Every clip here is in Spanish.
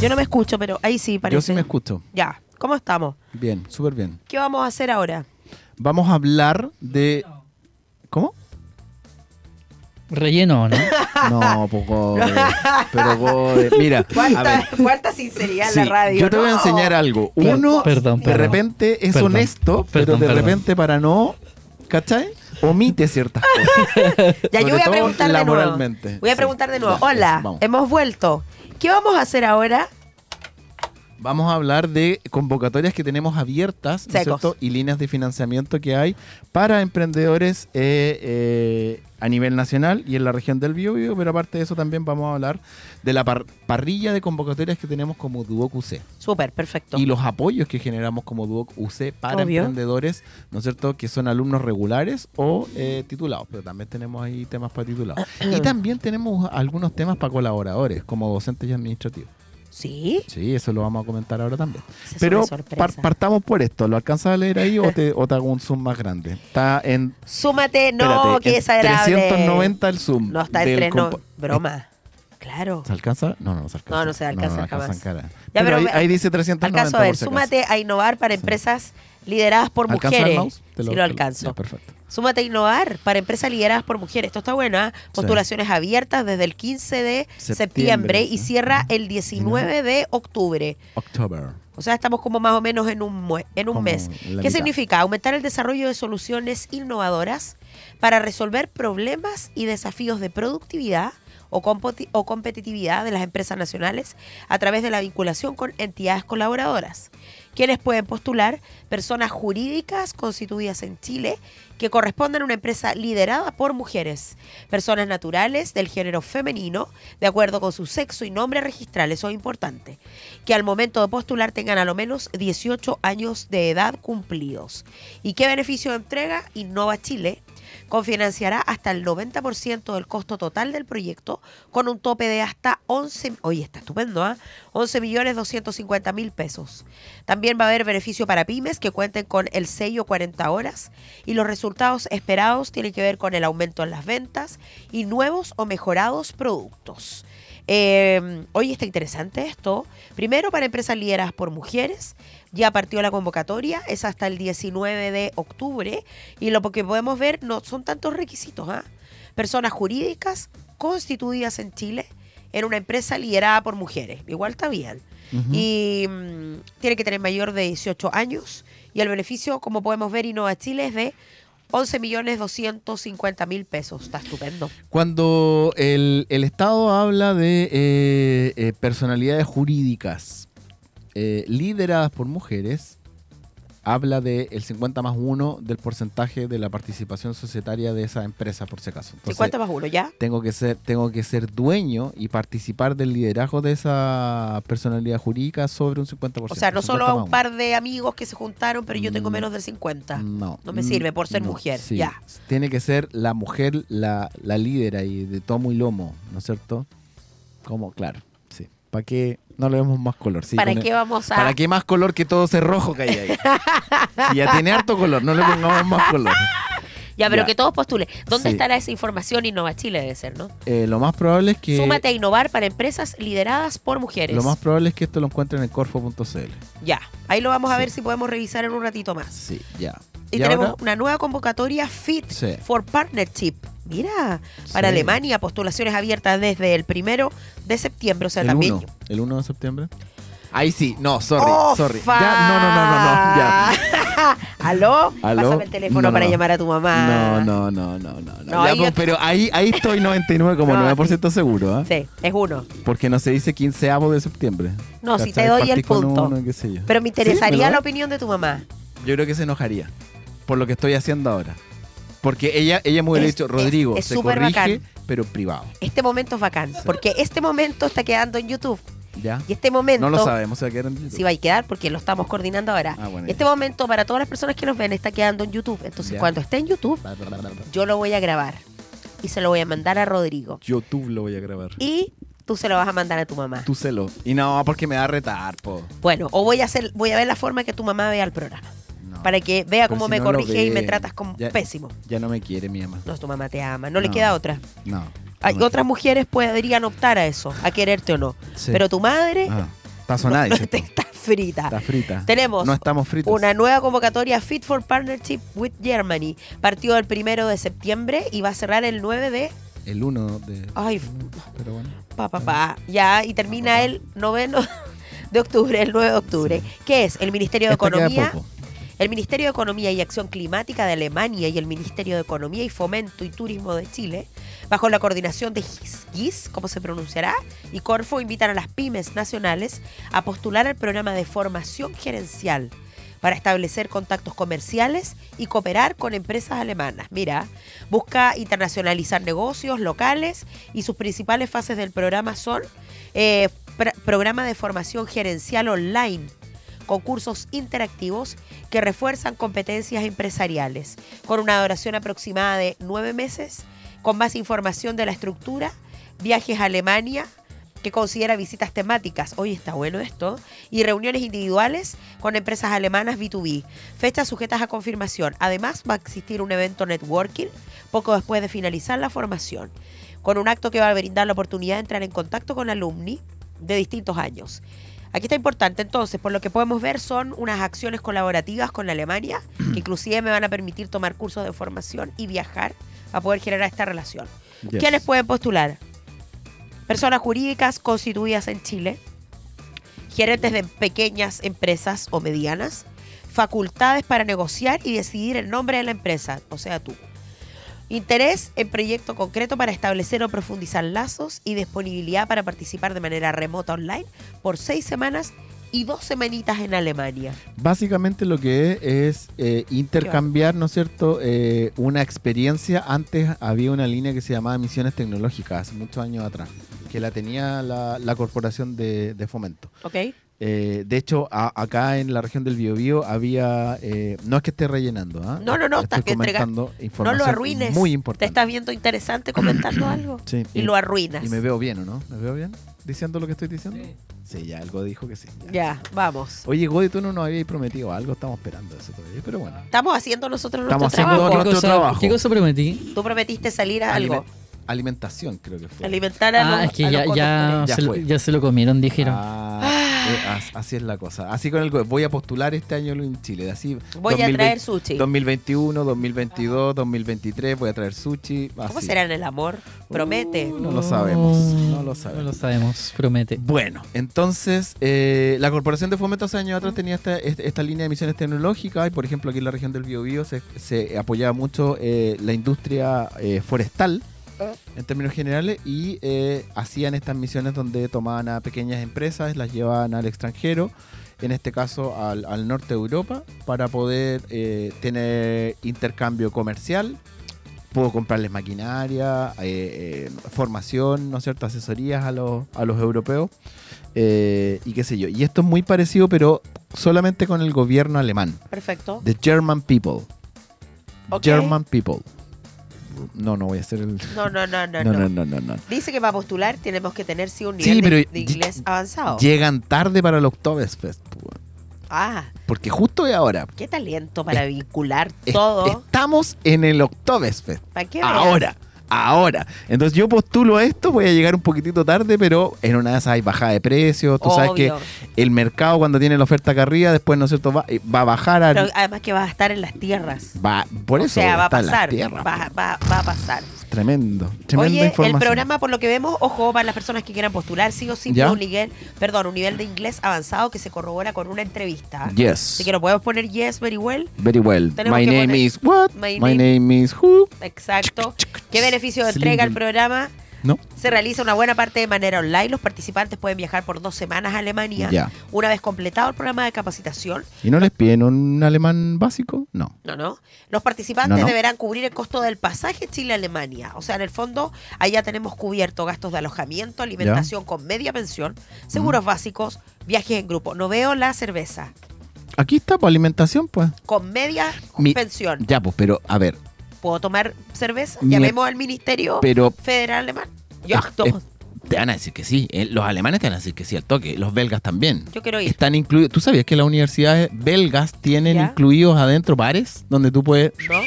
Yo no me escucho, pero ahí sí parece. Yo sí me escucho. Ya, ¿cómo estamos? Bien, súper bien. ¿Qué vamos a hacer ahora? Vamos a hablar de... ¿Cómo? Relleno, ¿no? No, poco. Pero Gode, Mira, a ¿Cuánta, ver. cuánta sinceridad Sí, la radio? yo te voy a no. enseñar algo. Per- Uno, perdón, de repente es Perdón. honesto, pero de perdón. repente para no, ¿cachai? Omite ciertas cosas. Ya, yo voy a preguntar de nuevo. Voy a preguntar de nuevo. Hola, hemos vuelto. ¿Qué vamos a hacer ahora? Vamos a hablar de convocatorias que tenemos abiertas ¿no cierto? y líneas de financiamiento que hay para emprendedores eh, eh, a nivel nacional y en la región del Biobío, pero aparte de eso también vamos a hablar de la par- parrilla de convocatorias que tenemos como Duoc UC Súper, perfecto. y los apoyos que generamos como Duoc UC para Obvio. emprendedores, ¿no es cierto?, que son alumnos regulares o eh, titulados, pero también tenemos ahí temas para titulados. y también tenemos algunos temas para colaboradores, como docentes y administrativos. ¿Sí? Sí, eso lo vamos a comentar ahora también. Es Pero par- partamos por esto. ¿Lo alcanzas a leer ahí o te, o te hago un zoom más grande? Está en. Súmate, no, espérate, qué en desagradable. 390 el zoom. No está del entre no. compo- Broma. Claro. ¿Se alcanza? No, no, no se alcanza. No, no se alcanza no jamás. en cara. Ya, pero pero ahí, dice 390 Alcanzo a ver, por si súmate a innovar para empresas lideradas por ¿Alcanza el mujeres. mouse? Te sí te lo alcanzo. ya, perfecto. Súmate a innovar para empresas lideradas por mujeres. Esto está bueno, ¿ah? Postulaciones abiertas desde el 15 de septiembre, Septiembre, y cierra el 19 de octubre. October. O sea, estamos como más o menos en un, en un Como mes. ¿Qué mitad. significa? Aumentar el desarrollo de soluciones innovadoras para resolver problemas y desafíos de productividad o, competitividad de las empresas nacionales a través de la vinculación con entidades colaboradoras. Quienes pueden postular personas jurídicas constituidas en Chile que correspondan a una empresa liderada por mujeres, personas naturales del género femenino, de acuerdo con su sexo y nombre registral, eso es importante, que al momento de postular tengan a lo menos 18 años de edad cumplidos. ¿Y qué beneficio entrega Innova Chile? Confinanciará hasta el 90% del costo total del proyecto con un tope de hasta 11, oye, estupendo, ¿ah? 11 millones 250 mil pesos. También va a haber beneficio para pymes que cuenten con el sello 40 horas y los resultados esperados tienen que ver con el aumento en las ventas y nuevos o mejorados productos. Eh, oye, está interesante esto. Primero, para empresas lideradas por mujeres, ya partió la convocatoria, es hasta el 19 de octubre, y lo que podemos ver no son tantos requisitos. ¿ah? Personas jurídicas constituidas en Chile en una empresa liderada por mujeres. Igual está bien. Y mm, tiene que tener mayor de 18 años, y el beneficio, como podemos ver, Innova Chile es de 11 millones 250 mil pesos. Está estupendo. Cuando el, el Estado habla de eh, eh, personalidades jurídicas eh, lideradas por mujeres, habla del el 50 más 1 del porcentaje de la participación societaria de esa empresa, por si acaso. Entonces, 50 más uno, ¿ya? tengo que ser tengo que ser dueño y participar del liderazgo de esa personalidad jurídica sobre un 50%. O sea, no 50 solo a un par de amigos que se juntaron, pero yo tengo Mm, menos del 50. No, No me mm, sirve por ser no, mujer, sí. ya. Tiene que ser la mujer la, la líder ahí de tomo y lomo, ¿no es cierto? Como, claro. ¿Para qué no le vemos más color? Sí, ¿Para qué el- vamos a...? ¿Para qué más color que todo ese rojo que hay ahí? Si ya tiene harto color, no le pongamos más color. Ya, pero Ya. que todos postulen. ¿Dónde Sí. estará esa información? Innova Chile debe ser, ¿no? Eh, lo más probable es que Súmate a innovar para empresas lideradas por mujeres. lo más probable es que esto lo encuentren en corfo.cl. Ya, ahí lo vamos a Sí. ver si podemos revisar en un ratito más. Sí, ya. Y, Y tenemos ahora- una nueva convocatoria Fit Sí. for Partnership. Mira, para Sí. Alemania, postulaciones abiertas desde el primero de septiembre. O sea, el también. 1, el 1 de septiembre. Ahí sí, no, sorry, ¡Oh, sorry. Ya, no, no, no, no, no, ya. ¿Aló? ¿Aló? Pásame el teléfono No, para no. llamar a tu mamá. No, no, no, no, no. no. Ya, ahí pero ahí, ahí estoy 99,9% seguro, ¿ah? Sí, es uno. Porque no se dice 15 de septiembre. No, si te doy el Partí punto. uno, qué sé yo. Pero me ¿Sí? interesaría ¿Me lo la opinión de tu mamá. Yo creo que se enojaría por lo que estoy haciendo ahora. Porque ella, ella me hubiera Es- dicho, es- Rodrigo, es se súper corrige, bacán. pero privado. Este momento es bacán, porque este momento está quedando en YouTube. ¿Ya? Y este momento No lo sabemos, se va a quedar en YouTube. sí va a quedar porque lo estamos coordinando ahora. Ah, bueno, este ya. momento para todas las personas que nos ven está quedando en YouTube. Entonces Ya. cuando esté en YouTube, Bla, bla, bla, bla, bla. yo lo voy a grabar y se lo voy a mandar a Rodrigo. YouTube lo voy a grabar. Y tú se lo vas a mandar a tu mamá. Tú celo. Y no, porque me va a retar, po. Bueno, o voy a hacer, voy a ver la forma que tu mamá vea el programa. No. Para que vea cómo si me no corrige y me tratas como Ya- pésimo. Ya no me quiere mi mamá. No, tu mamá te ama. No, le queda otra. No. Hay otras mujeres podrían optar a eso, a quererte o no. Sí. Pero tu madre Ah. Está sonada, está frita. Está frita. Tenemos No estamos fritos. Una nueva convocatoria Fit for Partnership with Germany. Partió el primero de septiembre y va a cerrar el 9 de. El 1 de... Ay, Pero bueno. pa, pa, pa. Ya, y termina el noveno de octubre, el 9 de octubre. ¿Qué es? El Ministerio de Esta Economía. El Ministerio de Economía y Acción Climática de Alemania y el Ministerio de Economía y Fomento y Turismo de Chile, bajo la coordinación de GIS, GIS, ¿cómo se pronunciará? Y Corfo invitan a las pymes nacionales a postular al programa de formación gerencial para establecer contactos comerciales y cooperar con empresas alemanas. Mira, busca internacionalizar negocios locales y sus principales fases del programa son eh, pr- programa de formación gerencial online con cursos interactivos que refuerzan competencias empresariales, con una duración aproximada de nueve meses, con más información de la estructura, viajes a Alemania, que considera visitas temáticas, hoy está bueno esto, y reuniones individuales con empresas alemanas B2B, fechas sujetas a confirmación. Además, va a existir un evento networking poco después de finalizar la formación, con un acto que va a brindar la oportunidad de entrar en contacto con alumni de distintos años. Aquí está importante, entonces, por lo que podemos ver, son unas acciones colaborativas con Alemania, que inclusive me van a permitir tomar cursos de formación y viajar a poder generar esta relación. Yes. ¿Quiénes pueden postular? Personas jurídicas constituidas en Chile, gerentes de pequeñas empresas o medianas, facultades para negociar y decidir el nombre de la empresa, o sea, tú. Interés en proyecto concreto para establecer o profundizar lazos y disponibilidad para participar de manera remota online por seis semanas y dos semanitas en Alemania. Básicamente lo que es es eh, intercambiar, ¿no es cierto?, Eh, una experiencia. Antes había una línea que se llamaba Misiones Tecnológicas, hace muchos años atrás, que la tenía la, la Corporación de, de Fomento. ¿Ok? Eh, de hecho, a- acá en la región del Biobío había... eh, no es que esté rellenando, ¿ah? No, no, no, Estoy estás que comentando No información lo arruines. Muy ¿Te importante. estás viendo interesante comentando algo? Sí, Y lo arruinas. y me veo bien, ¿o no? ¿Me veo bien? ¿Diciendo lo que estoy diciendo? Sí, ya algo dijo que sí. ya. Ya, vamos. Oye, Godi, tú no nos habías prometido algo, estamos esperando eso todavía, pero bueno. Estamos haciendo nosotros nuestro Estamos haciendo trabajo. nuestro ¿Qué cosa, trabajo. ¿Qué cosa prometí? Tú prometiste salir a algo. Alime- alimentación, creo que fue. Alimentar a Ah, los, es que ya, ya. Ya se lo, ya se lo comieron, dijeron. Ah, as- así es la cosa. Así con el. Voy a postular este año en Chile. Así, Voy a 2020 traer sushi. 2021, 2022, 2023, voy a traer sushi. ¿Cómo será en el amor? Promete. Uh, no lo sabemos, no lo No sabemos. lo sabemos, promete. Bueno, entonces eh, la Corporación de Fomento hace años atrás tenía esta, esta línea de misiones tecnológicas y por ejemplo aquí en la región del Biobío se, se apoyaba mucho eh, la industria eh, forestal en términos generales y eh, hacían estas misiones donde tomaban a pequeñas empresas, las llevaban al extranjero, en este caso al, al norte de Europa, para poder eh, tener intercambio comercial. Puedo comprarles maquinaria, eh, formación, ¿no es cierto? Asesorías a los, a los europeos y qué sé yo. Y esto es muy parecido, pero solamente con el gobierno alemán. Perfecto. The German People. German People. No, no voy a hacer el... No, no, no, no, No, no. no, no. Dice que para postular tenemos que tener sí un Sí, nivel de- pero de, inglés avanzado. Llegan tarde para el Oktoberfest. Ah, Porque justo es ahora. qué talento para vincular Es- todo. Estamos en el Oktoberfest. ¿Para qué veas? Ahora. Entonces yo postulo a esto, voy a llegar un poquitito tarde, pero en una de esas hay bajada de precios. Tú sabes que el mercado cuando tiene la oferta acá arriba, después, ¿no es cierto? Va, eh, va a bajar al... Pero además que vas a estar en las tierras. va, por o eso sea, va a pasar. va, va- va a pasar. Tremendo. Tremenda Oye, información. el programa, por lo que vemos, ojo, para las personas que quieran postular, sí o sí, ¿Ya? un nivel, perdón, un nivel de inglés avanzado que se corrobora con una entrevista. Yes. Así que lo podemos poner yes, very well. Very well. Tenemos My name poner- is what? My My, name- name is who? Exacto. ¿Qué beneficio entrega el programa? No. Se realiza una buena parte de manera online. Los participantes pueden viajar por dos semanas a Alemania. Ya. Una vez completado el programa de capacitación, ¿Y no les piden un alemán básico? No. no, no. Los participantes No, no. deberán cubrir el costo del pasaje Chile-Alemania. O sea, en el fondo, allá tenemos cubierto gastos de alojamiento, alimentación con media pensión, seguros Mm. básicos, viajes en grupo. No veo la cerveza. Aquí está, por alimentación, pues. Con media Mi- pensión. Ya, pues, pero, a ver, ¿Puedo tomar cerveza? Llamemos al Ministerio pero Federal Alemán. Yo, Es- no, es- te van a decir que sí. eh, Los alemanes te van a decir que sí al toque. Los belgas también. yo quiero ir. Están incluidos. ¿Tú sabías que las universidades belgas tienen Ya. incluidos adentro bares donde tú puedes. ¿No?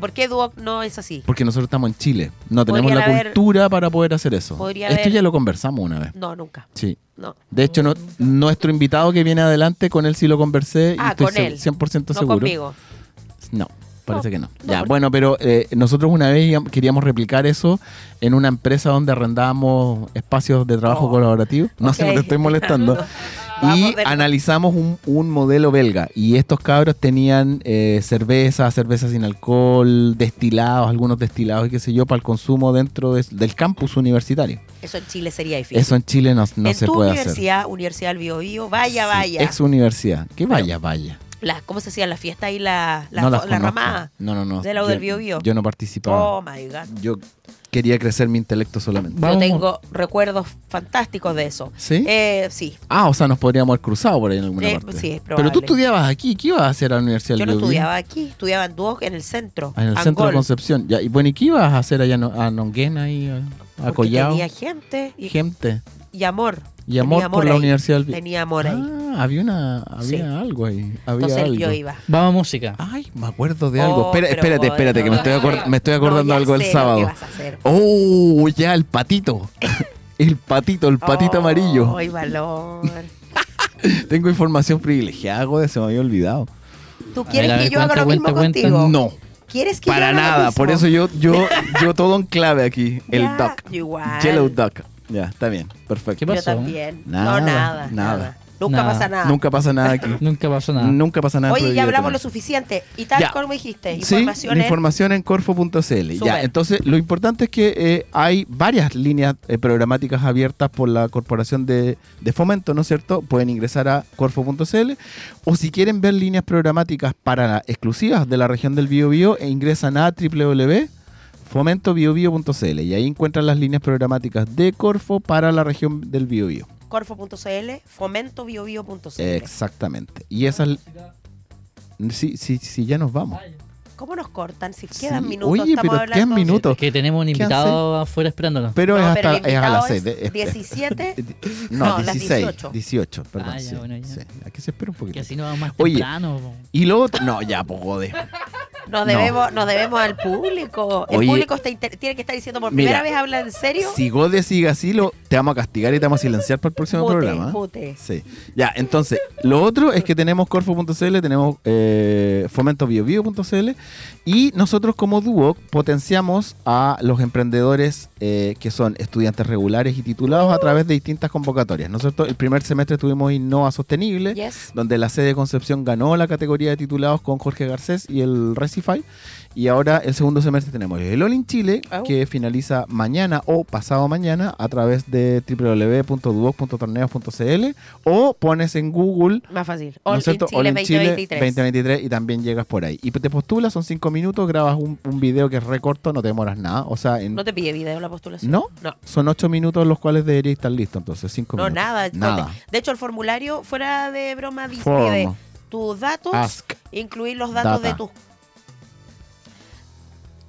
por qué Duoc no es así? Porque nosotros estamos en Chile. No tenemos la haber- cultura para poder hacer eso. Podría Esto haber- ya lo conversamos una vez. No, nunca. Sí. No. De hecho, no- nuestro invitado que viene adelante, con él sí lo conversé. y Ah, estoy con él. 100% No seguro. conmigo. No, parece que no. ya, bueno, pero eh, nosotros una vez queríamos replicar eso en una empresa donde arrendábamos espacios de trabajo Oh. colaborativo. No sé, Ok. te estoy molestando. Y analizamos un, un modelo belga. Y estos cabros tenían eh, cerveza, cerveza sin alcohol, destilados, algunos destilados y qué sé yo, para el consumo dentro de- del campus universitario. Eso en Chile sería difícil. Eso en Chile no, no en se tu puede hacer. universidad, Universidad del Bio Bio, vaya, Sí, vaya. Ex universidad. Que vaya, vaya. La- ¿Cómo se hacía la fiesta y la, la, no las la conozco. ramada? No, no, no. de la U Yo- del Bio Bio. Yo no participaba. Oh my God. Yo quería crecer mi intelecto solamente. Vamos. Yo tengo recuerdos fantásticos de eso. ¿Sí? Eh, sí. Ah, o sea, nos podríamos haber cruzado por ahí en alguna Eh, parte. sí, es Pero tú probable. estudiabas aquí. ¿Qué ibas a hacer a la Universidad Yo del no Bio Bio? estudiaba aquí, estudiaba en Duoc en el centro. Ah, En el centro de Concepción. Ya, y bueno, ¿y qué ibas a hacer allá no- a Nonguena y a, a porque Collao? Tenía gente y, Gente. y amor. Y amor, por la. Universidad del Tenía amor ahí. Ah, había, una, había Sí. algo ahí. Había Entonces algo. yo iba. Vamos a música. Ay, me acuerdo de Oh, algo. Espera, pero espérate, espérate, que me estoy, me estoy acordando No, algo que sábado. vas a hacer. Oh, ya, el patito. el patito, el patito Oh, amarillo. Ay, valor. Tengo información privilegiada, güey, se me había olvidado. ¿Tú quieres que yo haga cuenta, lo mismo cuenta, cuenta. contigo? No, ¿Quieres que yo para lo nada. mismo? Por eso yo, yo, yo todo en clave aquí. El Ya, duck. Igual. Yellow duck. Ya, está bien. Perfecto. ¿Qué Yo pasó? también. Nada, no, nada, nada. Nunca Nada. pasa nada. Nunca pasa nada aquí. Nunca pasó nada. Nunca pasa nada. Oye, ya hablamos lo suficiente. Y tal Ya. como dijiste, información en- información en corfo.cl. Ya, entonces lo importante es que eh, hay varias líneas eh, programáticas abiertas por la Corporación de, de Fomento, ¿no es cierto? Pueden ingresar a corfo.cl o si quieren ver líneas programáticas para exclusivas de la región del Biobío, e ingresan a www.fomentobiobio.cl y ahí encuentran las líneas programáticas de Corfo para la región del Biobío. corfo.cl, fomentobiobio.cl. Exactamente. Y esas Sí, sí, sí, ya nos vamos. ¿Cómo nos cortan? Si Sí, quedan minutos, oye, estamos pero hablando... quedan minutos. Es que tenemos un ¿Qué invitado afuera esperándonos. Pero No, es pero hasta el es a las invitado 6. es 17. No, No, las 16. 18. 18, perdón. Ah, ya, sí, bueno, ya. sí. Aquí se espera un poquito. Que así nos vamos más Oye, temprano. po. Y luego, no, ya, pues jode. Nos No. debemos, nos debemos al público. El Oye. público está tiene que estar diciendo por Mira, primera vez habla en serio. Si Gode sigue así, lo, te vamos a castigar y te vamos a silenciar para el próximo Mute, programa. ¿eh? mute. Sí. Ya, entonces, lo otro es que tenemos corfo.cl, tenemos eh, fomentobiobio.cl y nosotros como Duoc potenciamos a los emprendedores eh, que son estudiantes regulares y titulados a través de distintas convocatorias. ¿No es cierto? El primer semestre tuvimos Innova Sostenible, Yes. donde la sede de Concepción ganó la categoría de titulados con Jorge Garcés y el Y ahora el segundo semestre tenemos el All in Chile, Oh. que finaliza mañana o pasado mañana a través de www.duoc.torneos.cl o pones en Google Más fácil. ¿no All in Chile All in Chile 2023. 2023 y también llegas por ahí. Y te postulas, son cinco minutos, grabas un, un video que es recorto, no te demoras nada. O sea, en, ¿No te pide video la postulación? ¿No? No. son ocho minutos los cuales debería estar listo, entonces cinco No, minutos. nada. Nada. De hecho, el formulario, fuera de broma, dice tus datos, Ask. incluir los datos Data. de tus...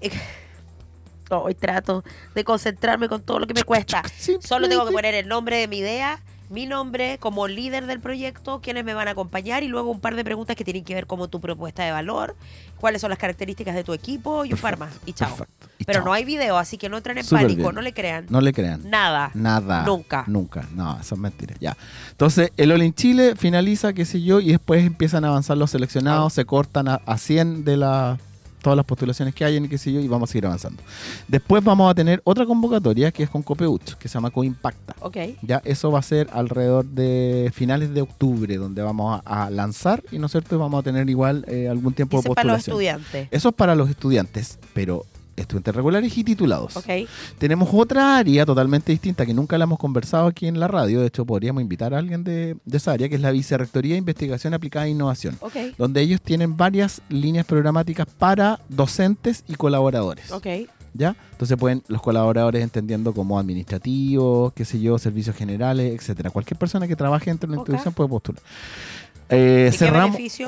Hoy trato de concentrarme con todo lo que me cuesta. Solo tengo que poner el nombre de mi idea, mi nombre como líder del proyecto, quienes me van a acompañar y luego un par de preguntas que tienen que ver como tu propuesta de valor, cuáles son las características de tu equipo y un par más. Y chao. Y Pero chao. no hay video, así que no entren en pánico, bien. no le crean. No le crean. Nada. Nada. Nunca. Nunca. No, eso es mentira. Ya. Entonces, el All in Chile finaliza, qué sé yo, y después empiezan a avanzar los seleccionados, se cortan a, a 100 de la, todas las postulaciones que hay, y qué sé yo, y vamos a seguir avanzando. Después vamos a tener otra convocatoria que es con Copeuch, que se llama Coimpacta. Ok. Ya, eso va a ser alrededor de finales de octubre, donde vamos a, a lanzar, y no es cierto, vamos a tener igual eh, algún tiempo de es para los postulación. estudiantes. Eso es para los estudiantes, pero estudiantes regulares y titulados. Ok. Tenemos otra área totalmente distinta que nunca la hemos conversado aquí en la radio. De hecho, podríamos invitar a alguien de, de esa área, que es la Vicerrectoría de Investigación Aplicada e Innovación, Ok. donde ellos tienen varias líneas programáticas para docentes y colaboradores. ¿Ya? Entonces pueden los colaboradores entendiendo como administrativos, qué sé yo, servicios generales, etcétera. Cualquier persona que trabaje dentro de la institución puede postular. Eh,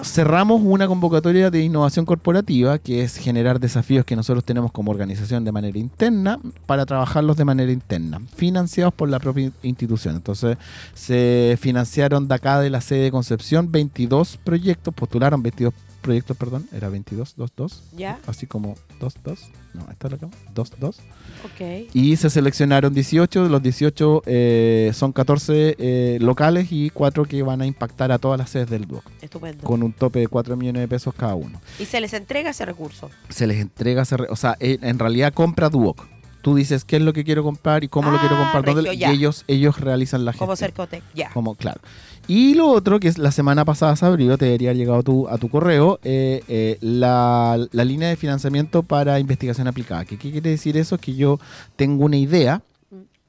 cerramos una convocatoria de innovación corporativa que es generar desafíos que nosotros tenemos como organización de manera interna para trabajarlos de manera interna, financiados por la propia institución. Entonces se financiaron de acá de la sede de Concepción 22 proyectos, postularon 22 proyectos, perdón, era 22, 2, 2. ¿Ya? Así como 2, 2. No, esta es la que 2, 2. Ok. Y se seleccionaron 18, de los 18 eh, son 14 eh, locales y 4 que van a impactar a todas las sedes del Duoc, Estupendo. con un tope de 4 millones de pesos cada uno. Y se les entrega ese recurso. Se les entrega, ese o sea, eh, en realidad compra Duoc. Tú dices qué es lo que quiero comprar y cómo lo quiero Ah, comprar, regio, y ellos, ellos realizan la gestión. Como Cercotec. Ya. Como, claro. Y lo otro, que es la semana pasada se abrió, te debería haber llegado tu- a tu correo, eh, eh, la, la línea de financiamiento para investigación aplicada. ¿Qué, qué quiere decir eso? Que yo tengo una idea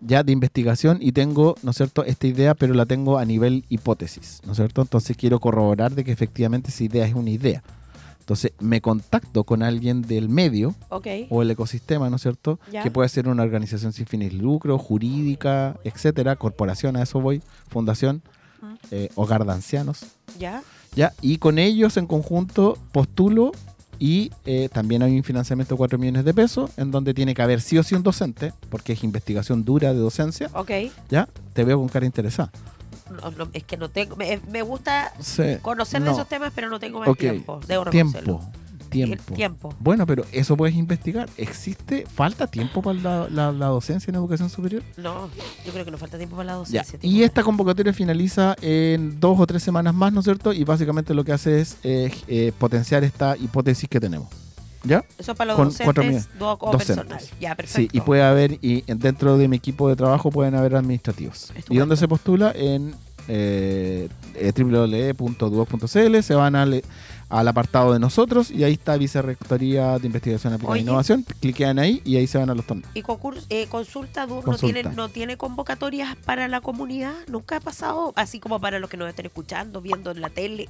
ya de investigación y tengo, ¿no es cierto?, esta idea, pero la tengo a nivel hipótesis, ¿no es cierto? Entonces quiero corroborar de que efectivamente esa idea es una idea. Entonces me contacto con alguien del medio o el ecosistema, ¿no es cierto? Ya. Que puede ser una organización sin fines de lucro, jurídica, etcétera, corporación, a eso voy, fundación. Eh, hogar de ancianos, Ya. ¿ya? Y con ellos en conjunto postulo y eh, también hay un financiamiento de 4 millones de pesos en donde tiene que haber sí o sí un docente, porque es investigación dura de docencia, Ok. ¿ya? Te veo con cara interesada. No, no, es que no tengo. Me, me gusta Sí, conocer de esos temas, pero no tengo más Ok. tiempo. Debo reconocerlo. Tiempo, El tiempo. tiempo. Bueno, pero eso puedes investigar. ¿Existe, falta tiempo para la, la- la docencia en educación superior? No, yo creo que nos falta tiempo para la docencia. Y esta convocatoria finaliza en dos o tres semanas más, ¿no es cierto? Y básicamente lo que hace es eh, eh, potenciar esta hipótesis que tenemos. ¿Ya? Eso es para los con docentes, dos o personal. Ya, perfecto. Sí, y puede haber, y dentro de mi equipo de trabajo pueden haber administrativos. Estupendo. ¿Y dónde se postula? En eh, www.duoc.cl, se van al, al apartado de nosotros y ahí está Vicerrectoría de Investigación Aplicada e Innovación. Cliquean ahí y ahí se van a los torneos. Y concurs- eh, consulta, DUR, ¿no tiene, no tiene convocatorias para la comunidad? Nunca ha pasado, así como para los que nos estén escuchando, viendo en la tele.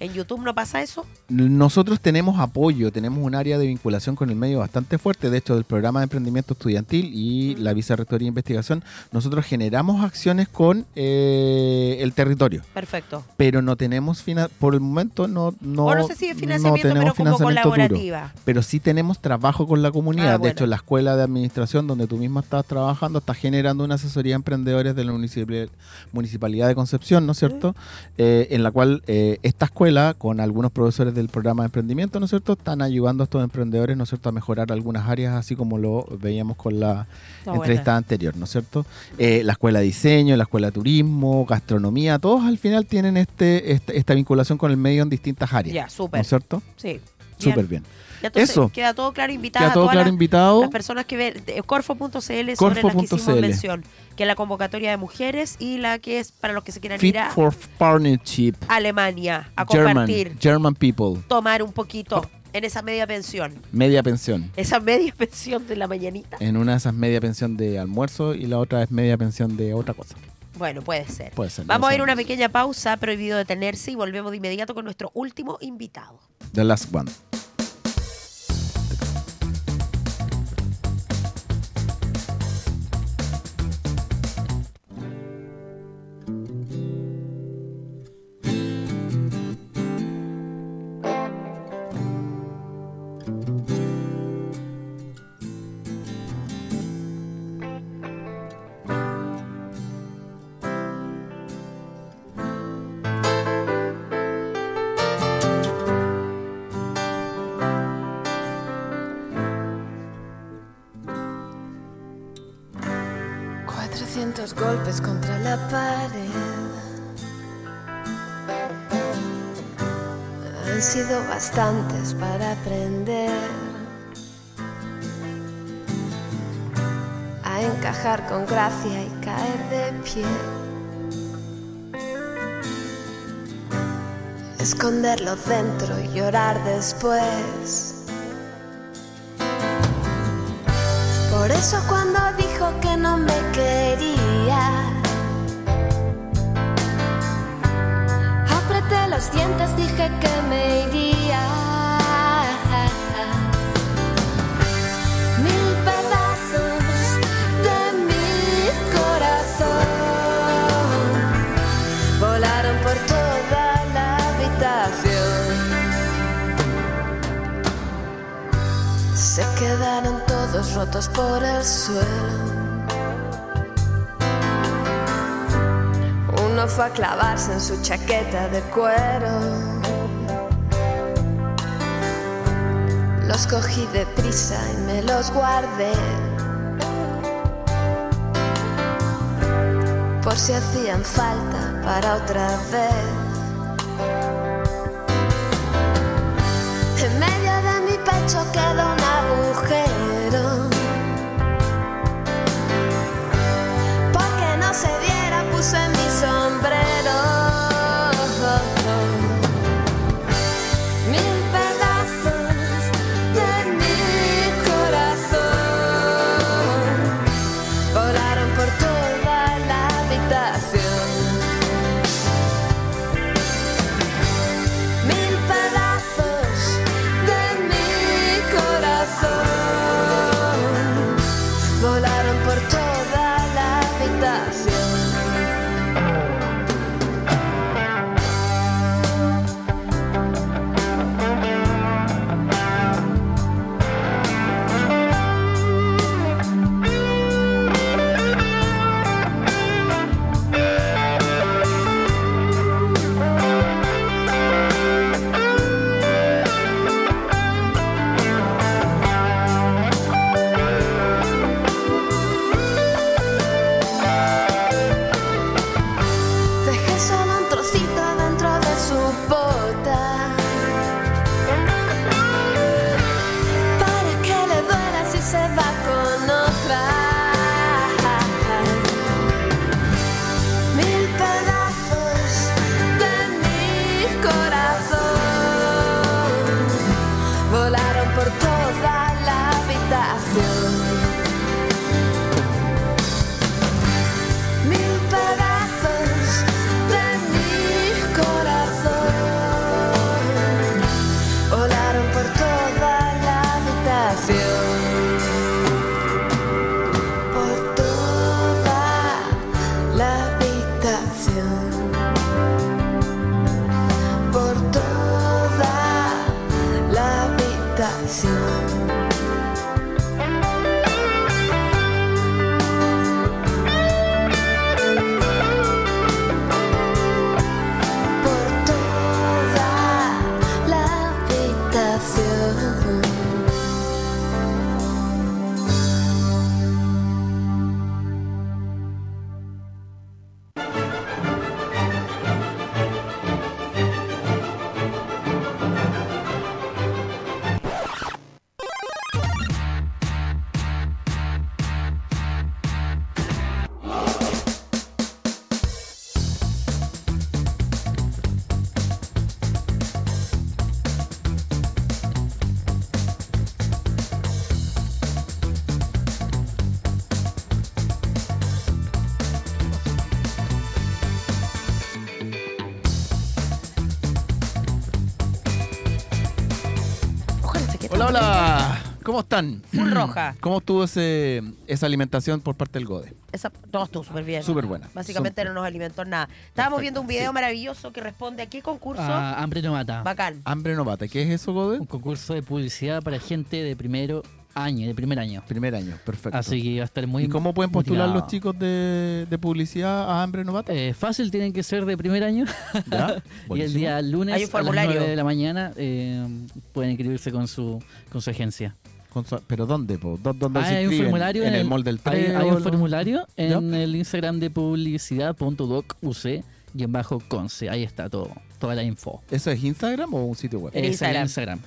¿En YouTube no pasa eso? Nosotros tenemos apoyo, tenemos un área de vinculación con el medio bastante fuerte, de hecho del programa de emprendimiento estudiantil y la Vicerrectoría de Investigación, nosotros generamos acciones con eh, el territorio, Perfecto. pero no tenemos, fina- por el momento no, no, o no sé si es financiamiento, no tenemos pero como duro. colaborativa. pero sí tenemos trabajo con la comunidad. Ah, De hecho, la escuela de administración donde tú misma estás trabajando está generando una asesoría a emprendedores de la municipal- Municipalidad de Concepción, ¿no es cierto? Eh, en la cual eh, esta escuela, con algunos profesores del programa de emprendimiento, ¿no es cierto?, están ayudando a estos emprendedores, ¿no es cierto?, a mejorar algunas áreas, así como lo veíamos con la entrevista buena. anterior, ¿no es cierto? Eh, la escuela de diseño, la escuela de turismo, gastronomía, todos al final tienen este, esta, esta vinculación con el medio en distintas áreas. Ya, ¿No súper. es cierto? Sí. Súper bien. Entonces Eso. Queda todo claro, invitada Queda todo a todas claro las, invitado. las personas que ven de- corfo.cl sobre las que hicimos mención. Que es la convocatoria de mujeres y la que es para los que se quieran Fit ir a for Partnership. Alemania a German, compartir, German People. tomar un poquito en esa media pensión. Media pensión. Esa media pensión de la mañanita. En una de esas media pensión de almuerzo y la otra es media pensión de otra cosa. Bueno, puede ser. Puede ser. Vamos a ir a una pequeña pausa, prohibido detenerse, y volvemos de inmediato con nuestro último invitado. The last one. Cuatrocientos golpes contra la pared han sido bastantes para aprender a encajar con gracia y caer de pie. Esconderlo dentro y llorar después. Por eso cuando dijo que no me quería, dientes, dije que me iría. Mil pedazos de mi corazón volaron por toda la habitación. Se quedaron todos rotos por el suelo. Fue a clavarse en su chaqueta de cuero. Los cogí deprisa y me los guardé. Por si hacían falta para otra vez. En medio de mi pecho quedó un Hola, hola. ¿Cómo están? Full roja. ¿Cómo estuvo ese, esa alimentación por parte del GODE? Esa, todo estuvo súper bien. Súper buena. Básicamente no nos alimentó nada. Estábamos Perfecto, viendo un video sí. maravilloso que responde a qué concurso. Ah, hambre no mata. Bacán. Hambre no mata. ¿Qué es eso, GODE? Un concurso de publicidad para gente de primero año, de primer año. Primer año, perfecto. Así que va a estar muy ¿Y cómo pueden postular motivado. los chicos de, de publicidad a Hambre no mata? Eh, fácil, tienen que ser de primer año. ¿Ya? y el día lunes Hay un a las formulario. 9 de la mañana eh, pueden inscribirse con su, con su agencia. Con su- ¿Pero dónde, po? ¿Dó- ¿Dónde Ah, se hay un formulario ¿En el mall del hay, 3? hay un formulario en ¿Ya? el Instagram de publicidad.docuc y en bajo conce. Ahí está todo, toda la info. ¿Eso es Instagram o un sitio web? En Es el Instagram. Instagram.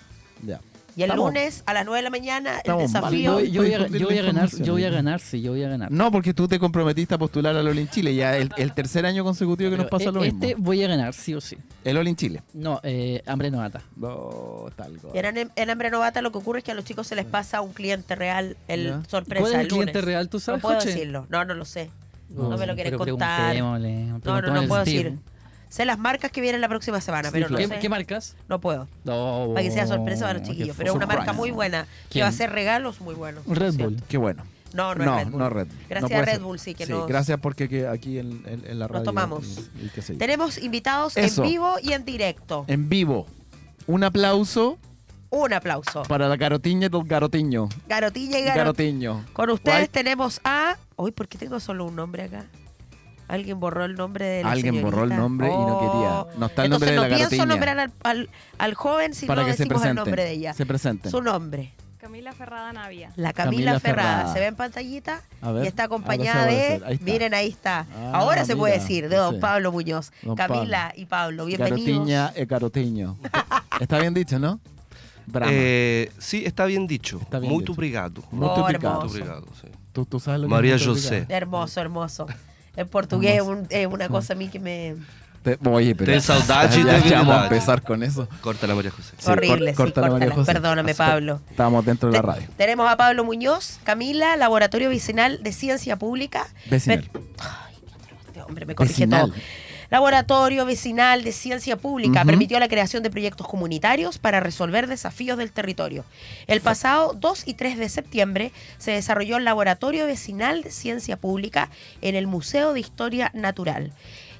Ya. Y el Estamos- lunes a las 9 de la mañana el mal. desafío. Yo, yo voy a, yo voy a ganar, yo voy a ganar, sí, yo voy a ganar. No, porque tú te comprometiste a postular al All in Chile. Ya el, el tercer año consecutivo que nos pasa lo e- mismo. Este voy a ganar, sí o sí. El All in Chile. No, eh, hambre no mata. No, tal Y en, en Hambre Novata lo que ocurre es que a los chicos se les pasa un cliente real el Ya. sorpresa ¿Cuál es el el lunes. cliente real, tú sabes, No puedo Joche? decirlo. No, no lo sé. No, me lo quieres pero contar. preguntémosle, No, no, preguntémosle no al puedo Steve. decir. Sé las marcas que vienen la próxima semana, pero no ¿Qué, sé. qué marcas? No puedo. No, Para que sea sorpresa para los chiquillos. Pero es una marca muy buena que ¿Quién? va a hacer regalos muy buenos. Red ¿cierto? Bull. Qué bueno. No, no, no, es Red Bull. no Red Bull. Gracias No a Red ser. Bull, sí, que Sí, nos- gracias porque que aquí en, en- en la radio. tomamos. y- y sé yo. Tenemos invitados Eso. en vivo y en directo. En vivo. Un aplauso Un aplauso. para la garotiña del garotiño. Garotiña y Garot. Garotiño. Con ustedes Guay. tenemos a. Uy, ¿por qué tengo solo un nombre acá? Alguien borró el nombre de la Alguien borró el nombre y no quería. Oh. No está el Entonces nombre de no la pienso nombrar al, al, al joven si Para no que se decimos el presenten. nombre de ella. Se presenten. Su nombre. Camila Ferrada Navia. La Camila, Camila Ferrada. Ferrada. Se ve en pantallita A ver, y está acompañada se de. aparecer. Ahí está. Miren, ahí está. Ah, ahora se puede decir, de don sí. Pablo Muñoz. Don Camila y Pablo, bienvenidos. Garotiña e carotiño. Está bien dicho, ¿no? Eh, sí, está bien dicho. Está bien dicho. obrigado. Oh, obrigado. Hermoso. obrigado, sí. ¿Tú, tú sabes lo que María José. Hermoso, hermoso. El portugués es un- es una cosa a mí que me. Te- oye, pero Ten saudade ya, ya vamos a empezar con eso. Corta la María José. Sí, Horrible, cor- sí, córtala, María córtala. José. Perdóname, Pablo. Estamos dentro de la Te- radio. Tenemos a Pablo Muñoz, Camila, Laboratorio Vecinal de Ciencia Pública. Vecinal. Per- Ay, este hombre me corrige Vecinal. todo. Laboratorio Vecinal de Ciencia Pública permitió la creación de proyectos comunitarios para resolver desafíos del territorio. El pasado 2 y 3 de septiembre se desarrolló el Laboratorio Vecinal de Ciencia Pública en el Museo de Historia Natural.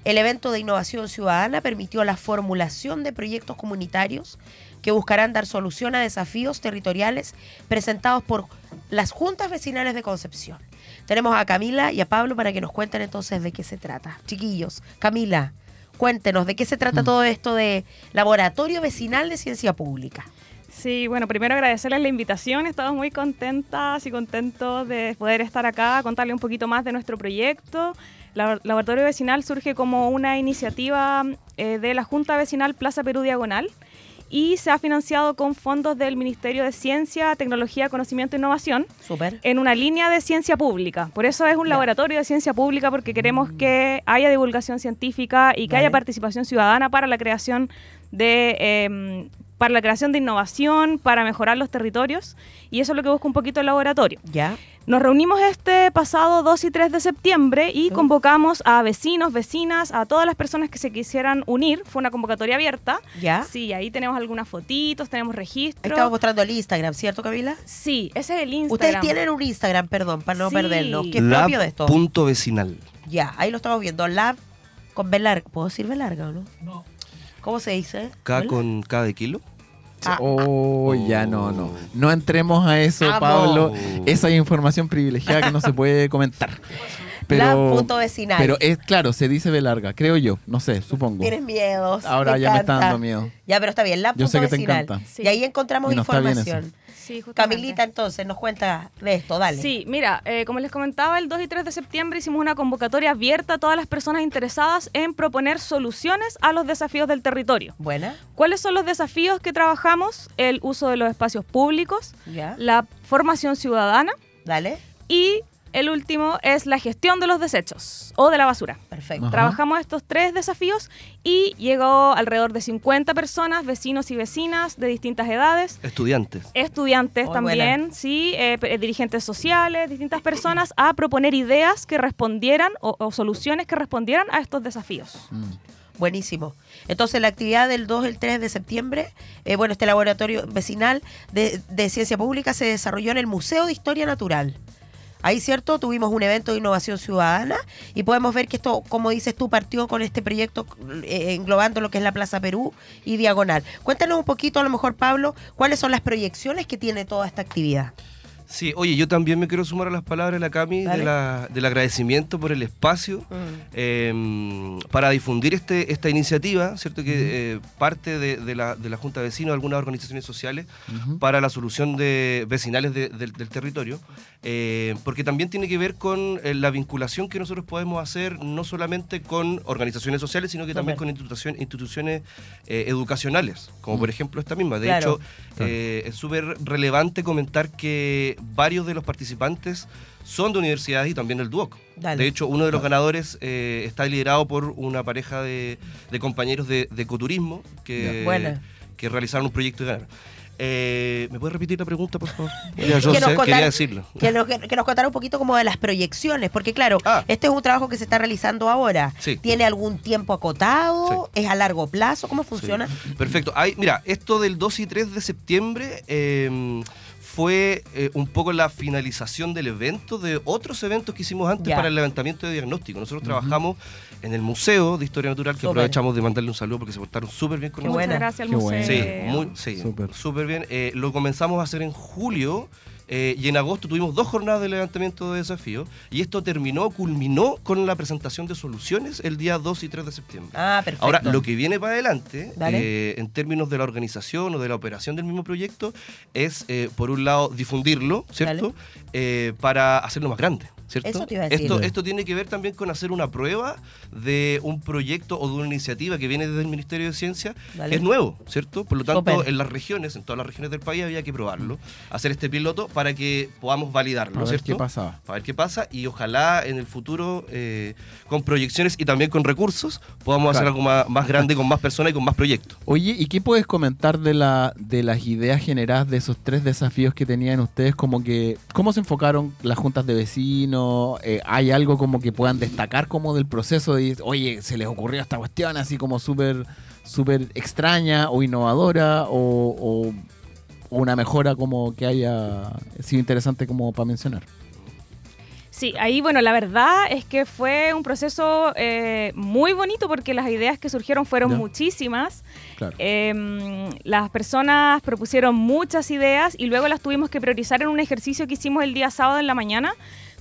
El evento de innovación ciudadana permitió la formulación de proyectos comunitarios que buscarán dar solución a desafíos territoriales presentados por las juntas vecinales de Concepción. Tenemos a Camila y a Pablo para que nos cuenten entonces de qué se trata. Chiquillos, Camila, cuéntenos de qué se trata todo esto de Laboratorio Vecinal de Ciencia Pública. Sí, bueno, primero agradecerles la invitación. Estamos muy contentas y contentos de poder estar acá, contarle un poquito más de nuestro proyecto. La Laboratorio Vecinal surge como una iniciativa eh, de la Junta Vecinal Plaza Perú Diagonal y se ha financiado con fondos del Ministerio de Ciencia, Tecnología, Conocimiento e Innovación Súper. en una línea de ciencia pública. Por eso es un laboratorio de ciencia pública, porque queremos que haya divulgación científica y que Vale. haya participación ciudadana para la creación de eh, para la creación de innovación, para mejorar los territorios, y eso es lo que busca un poquito el laboratorio. ¿Ya? Nos reunimos este pasado 2 y 3 de septiembre y convocamos a vecinos, vecinas, a todas las personas que se quisieran unir. Fue una convocatoria abierta. ¿Ya? Sí, ahí tenemos algunas fotitos, tenemos Ahí registro. estamos mostrando el Instagram, ¿cierto, Camila? Sí, ese es el Instagram. Ustedes tienen un Instagram, perdón, para no Sí. perderlo, que es propio de esto. Lab.vecinal. Ya, ahí lo estamos viendo. Lab con B larga. ¿Puedo decir B larga o no? No. ¿Cómo se dice? K con K de kilo. Ah, Oh, ya no, no. No entremos a eso, Amo. Pablo. Esa es información privilegiada que no se puede comentar. Pero, Lab.vecinal. pero es claro, se dice B larga, creo yo, no sé, supongo. Tienes miedos. Ahora ya me está encanta. dando miedo. Ya, pero está bien. Lab. Yo sé que te vecinal. encanta. Sí. Y ahí encontramos Y no está bien información. Sí. Camilita, entonces, nos cuenta de esto, dale. Sí, mira, eh, como les comentaba, el 2 y 3 de septiembre hicimos una convocatoria abierta a todas las personas interesadas en proponer soluciones a los desafíos del territorio. Buena. ¿Cuáles son los desafíos que trabajamos? El uso de los espacios públicos, Ya. la formación ciudadana Dale. y el último es la gestión de los desechos o de la basura. Perfecto. Ajá. Trabajamos estos tres desafíos y llegó alrededor de 50 personas, vecinos y vecinas de distintas edades, Estudiantes. estudiantes Muy también, buena. sí, eh, dirigentes sociales, distintas personas a proponer ideas que respondieran o, o soluciones que respondieran a estos desafíos. Mm. Buenísimo. Entonces, la actividad del 2 y el 3 de septiembre, eh, bueno, este laboratorio vecinal de, de ciencia pública se desarrolló en el Museo de Historia Natural. Ahí, ¿cierto? Tuvimos un evento de innovación ciudadana y podemos ver que esto, como dices tú, partió con este proyecto eh, englobando lo que es la Plaza Perú y Diagonal. Cuéntanos un poquito, a lo mejor, Pablo, cuáles son las proyecciones que tiene toda esta actividad. Sí, oye, yo también me quiero sumar a las palabras de la Cami Dale. de la- del agradecimiento por el espacio eh, para difundir este, esta iniciativa, ¿cierto? Que eh, parte de, de la, de la Junta de Vecinos, algunas organizaciones sociales, para la solución de vecinales de- del- del territorio, eh, porque también tiene que ver con eh, la vinculación que nosotros podemos hacer no solamente con organizaciones sociales, sino que también con instituciones eh, educacionales, como por ejemplo esta misma. De Claro. hecho, es súper relevante comentar que varios de los participantes son de universidades y también del DUOC. Dale. De hecho, uno de los ganadores está liderado por una pareja de, de compañeros de, de ecoturismo que, Ya. Buena. que realizaron un proyecto y ganaron. Eh, ¿Me puedes repetir la pregunta, por favor? Ya, yo Que sé, quería decirlo. Que, nos- que nos contara un poquito como de las proyecciones, porque claro, Ah. este es un trabajo que se está realizando ahora. Sí. ¿Tiene algún tiempo acotado? ¿Es a largo plazo? ¿Cómo funciona? Sí. Perfecto. Hay, mira, esto del 2 y 3 de septiembre eh, fue eh, un poco la finalización del evento de otros eventos que hicimos antes para el levantamiento de diagnóstico. Nosotros trabajamos en el Museo de Historia Natural, que aprovechamos de mandarle un saludo porque se portaron súper bien con Qué nosotros. buena. Muchas gracias al Qué museo. buena. Sí, muy, sí, Súper. súper bien. Eh, lo comenzamos a hacer en julio eh, y en agosto tuvimos dos jornadas de levantamiento de desafíos y esto terminó, culminó con la presentación de soluciones el día 2 y 3 de septiembre. Ah, perfecto. Ahora, lo que viene para adelante, eh, en términos de la organización o de la operación del mismo proyecto, es, eh, por un lado, difundirlo, ¿cierto? Eh, para hacerlo más grande, ¿cierto? Eso te iba a decir. Esto, esto tiene que ver también con hacer una prueba de un proyecto o de una iniciativa que viene desde el Ministerio de Ciencia, que es nuevo, ¿cierto? Por lo tanto, en las regiones, en todas las regiones del país, había que probarlo, hacer este piloto para que podamos validarlo, A ver ¿cierto? qué. Para ver qué pasa y ojalá en el futuro, eh, con proyecciones y también con recursos, podamos hacer algo más, más grande, con más personas y con más proyectos. Oye, ¿y qué puedes comentar de, la, de las ideas generadas de esos tres desafíos que tenían ustedes? Como que, ¿Cómo se enfocaron las juntas de vecinos? Eh, ¿Hay algo como que puedan destacar como del proceso de, oye, se les ocurrió esta cuestión así como súper súper extraña o innovadora o, o- una mejora como que haya sido interesante como para mencionar? Sí, ahí, bueno, la verdad es que fue un proceso eh, muy bonito porque las ideas que surgieron fueron muchísimas. Claro. Eh, las personas propusieron muchas ideas y luego las tuvimos que priorizar en un ejercicio que hicimos el día sábado en la mañana.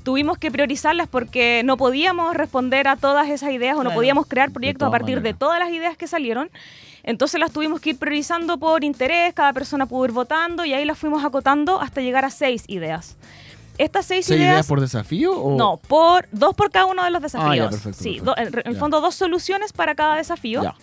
Tuvimos que priorizarlas porque no podíamos responder a todas esas ideas o no podíamos crear proyectos a partir de todas las ideas que salieron. Entonces las tuvimos que ir priorizando por interés, cada persona pudo ir votando y ahí las fuimos acotando hasta llegar a seis ideas. Estas seis, ¿Seis ideas... ideas por desafío? O... No, por dos por cada uno de los desafíos. Ah, ya, perfecto, sí, perfecto. do- en, en el fondo dos soluciones para cada desafío. Ya.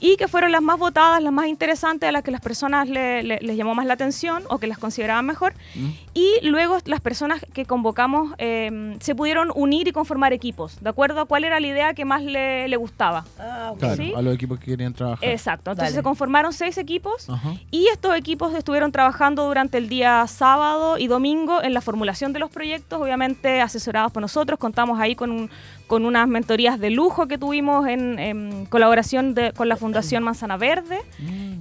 Y que fueron las más votadas, las más interesantes, a las que las personas le- le- les llamó más la atención o que las consideraban mejor. Mm. Y luego las personas que convocamos eh, se pudieron unir y conformar equipos, de acuerdo a cuál era la idea que más le, le gustaba. Ah. Claro, ¿Sí? a los equipos que querían trabajar. Exacto. Entonces Dale. se conformaron seis equipos. Ajá. Y estos equipos estuvieron trabajando durante el día sábado y domingo en la formulación de los proyectos, obviamente asesorados por nosotros. Contamos ahí con, un- con unas mentorías de lujo que tuvimos en, en colaboración de- con la Fundación Manzana Verde,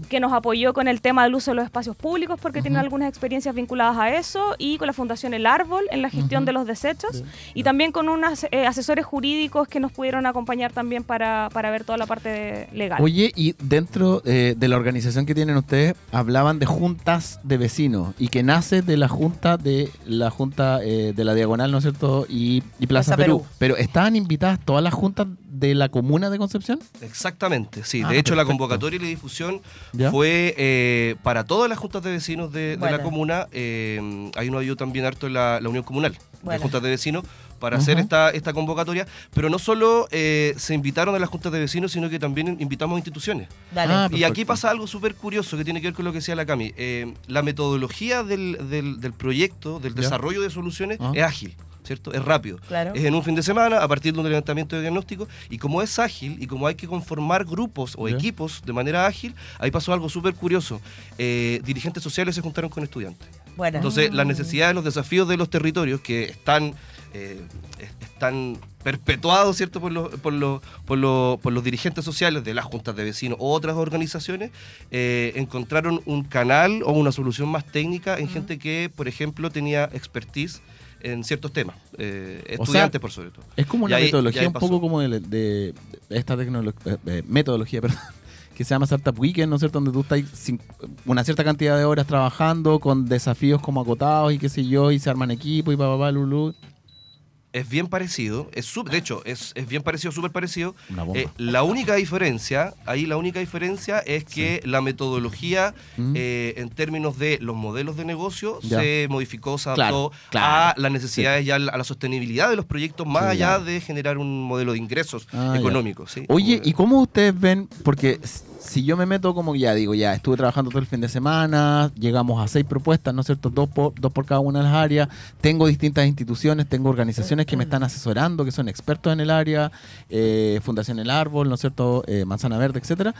que nos apoyó con el tema del uso de los espacios públicos, porque tienen algunas experiencias vinculadas a eso, y con la Fundación El Árbol en la gestión de los desechos, y también con unos eh, asesores jurídicos que nos pudieron acompañar también para, para ver toda la parte legal. Oye, y dentro eh, de la organización que tienen ustedes, hablaban de juntas de vecinos y que nace de la junta de la junta eh, de la Diagonal, ¿no es cierto? Y, y Plaza, Plaza Perú. Perú. Pero estaban invitadas todas las juntas de la comuna de Concepción. Exactamente, sí. Ah, de hecho, la convocatoria y la difusión ¿Ya? fue eh, para todas las juntas de vecinos de, la comuna. Eh, ahí nos ayudó también harto la, la Unión Comunal Buena. de juntas de vecinos para hacer esta, esta convocatoria. Pero no solo eh, se invitaron a las juntas de vecinos, sino que también invitamos a instituciones. Dale. Ah, Y aquí pasa algo súper curioso que tiene que ver con lo que decía la Cami. Eh, la metodología del, del- del proyecto, del Ya. desarrollo de soluciones, Ah. es ágil. ¿Cierto? Es rápido. Claro. Es en un fin de semana, a partir de un levantamiento de diagnóstico, y como es ágil y como hay que conformar grupos o equipos de manera ágil, ahí pasó algo súper curioso. Eh, dirigentes sociales se juntaron con estudiantes. Bueno. Entonces, las necesidades, los desafíos de los territorios que están, eh, es- están perpetuados, ¿cierto?, por los, por, los, por, los, por los dirigentes sociales de las juntas de vecinos o otras organizaciones, eh, encontraron un canal o una solución más técnica en gente que, por ejemplo, tenía expertise en ciertos temas, eh, sea, estudiantes por sobre todo. Es como una y metodología ahí un poco como de, de- esta tecnología, metodología, perdón, que se llama Startup Weekend, ¿no es cierto? Donde tú estás sin- una cierta cantidad de horas trabajando con desafíos como acotados y qué sé yo, y se arman equipos y pa, pa, pa, lulú. Es bien parecido, es sub- de hecho, es, es bien parecido, súper parecido. Eh, la única diferencia, ahí la única diferencia es que la metodología Mm. eh, en términos de los modelos de negocio Ya. se modificó, se adaptó claro. a las necesidades y a la, a la sostenibilidad de los proyectos, más Sí, allá ya. de generar un modelo de ingresos Ah, económicos. ¿sí? Oye, ¿y cómo ustedes ven? Porque si yo me meto como ya digo, ya estuve trabajando todo el fin de semana, llegamos a seis propuestas, ¿no es cierto? Dos por, dos por cada una de las áreas, tengo distintas instituciones, tengo organizaciones que me están asesorando, que son expertos en el área, eh, Fundación El Árbol, ¿no es cierto? Eh, Manzana Verde, etcétera.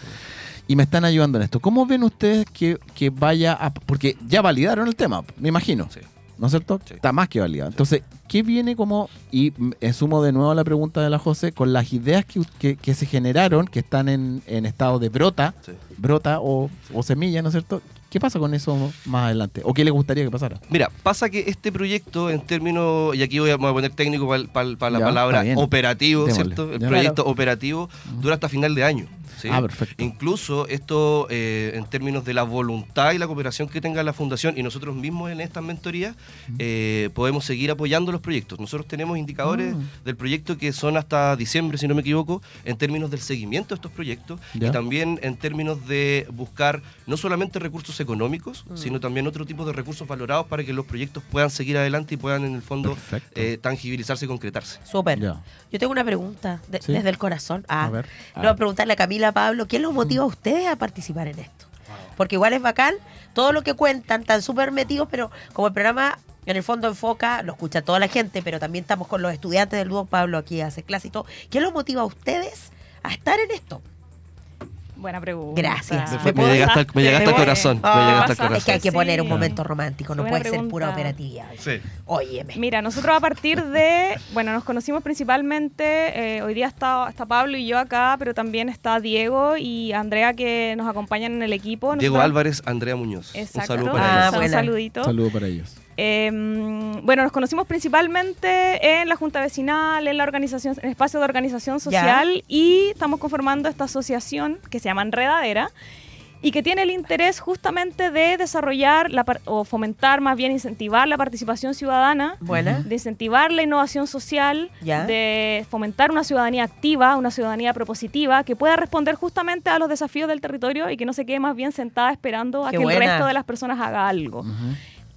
Y me están ayudando en esto. ¿Cómo ven ustedes que, que vaya a... Porque ya validaron el tema, me imagino. Sí. ¿No es cierto? Sí. Está más que validado. Entonces, ¿qué viene como, y sumo de nuevo a la pregunta de la José, con las ideas que, que- que se generaron, que están en, en estado de brota, Sí. brota o, o semilla, ¿no es cierto? ¿Qué pasa con eso más adelante? ¿O qué les gustaría que pasara? Mira, pasa que este proyecto en términos, y aquí voy a, me voy a poner técnico para la Ya, palabra operativo, Démosle, ¿cierto? El ya. proyecto operativo dura hasta final de año. ¿Sí? Ah, perfecto. Incluso esto eh, en términos de la voluntad y la cooperación que tenga la fundación y nosotros mismos en estas mentorías eh, podemos seguir apoyando los proyectos. Nosotros tenemos indicadores del proyecto que son hasta diciembre, si no me equivoco, en términos del seguimiento de estos proyectos Ya. y también en términos de buscar no solamente recursos económicos, sino también otro tipo de recursos valorados para que los proyectos puedan seguir adelante y puedan en el fondo eh, tangibilizarse y concretarse. Súper. Yo tengo una pregunta de- Sí. desde el corazón. Ah, A ver. le voy a preguntarle a Camila, Pablo, ¿quién los motiva a ustedes a participar en esto? Porque igual es bacán, todo lo que cuentan, tan súper metidos, pero como el programa en el fondo enfoca, lo escucha toda la gente, pero también estamos con los estudiantes del dúo, Pablo aquí hace clase y todo. ¿Quién los motiva a ustedes a estar en esto? Buena pregunta. Gracias. Me, puedo- llega hasta, el- me llega hasta el me voy- corazón. Ah, me Es que hay que poner un momento romántico, no Buena puede ser pura operatividad. Sí. Óyeme. Mira, nosotros a partir de, bueno, nos conocimos principalmente, eh, hoy día está, está Pablo y yo acá, pero también está Diego y Andrea que nos acompañan en el equipo. Diego Álvarez, Andrea Muñoz. Exacto. Un saludo Ah, para ellos. un saludito. Saludo para ellos. Eh, bueno, nos conocimos principalmente en la Junta Vecinal, en la organización, en espacio de organización social y estamos conformando esta asociación que se llama Enredadera y que tiene el interés justamente de desarrollar la o fomentar, más bien incentivar la participación ciudadana, Buena. de incentivar la innovación social, de fomentar una ciudadanía activa, una ciudadanía propositiva que pueda responder justamente a los desafíos del territorio y que no se quede más bien sentada esperando a que buena. el resto de las personas haga algo.